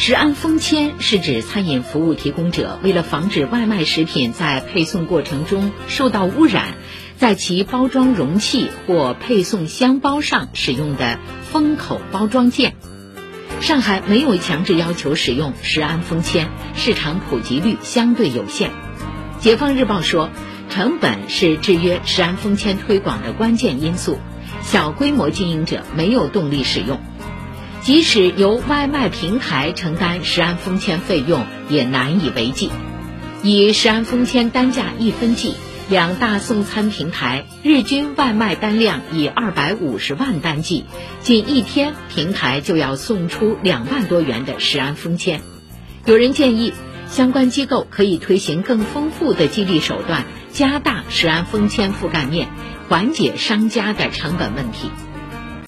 食安封签是指餐饮服务提供者为了防止外卖食品在配送过程中受到污染，在其包装容器或配送箱包上使用的封口包装件。上海没有强制要求使用食安封签，市场普及率相对有限。解放日报说，成本是制约食安封签推广的关键因素，小规模经营者没有动力使用。即使由外卖平台承担食安封签费用，也难以为继。以食安封签单价一分计，两大送餐平台日均外卖单量以二百五十万单计，仅一天平台就要送出两万多元的食安封签。有人建议，相关机构可以推行更丰富的激励手段，加大食安封签覆盖面，缓解商家的成本问题。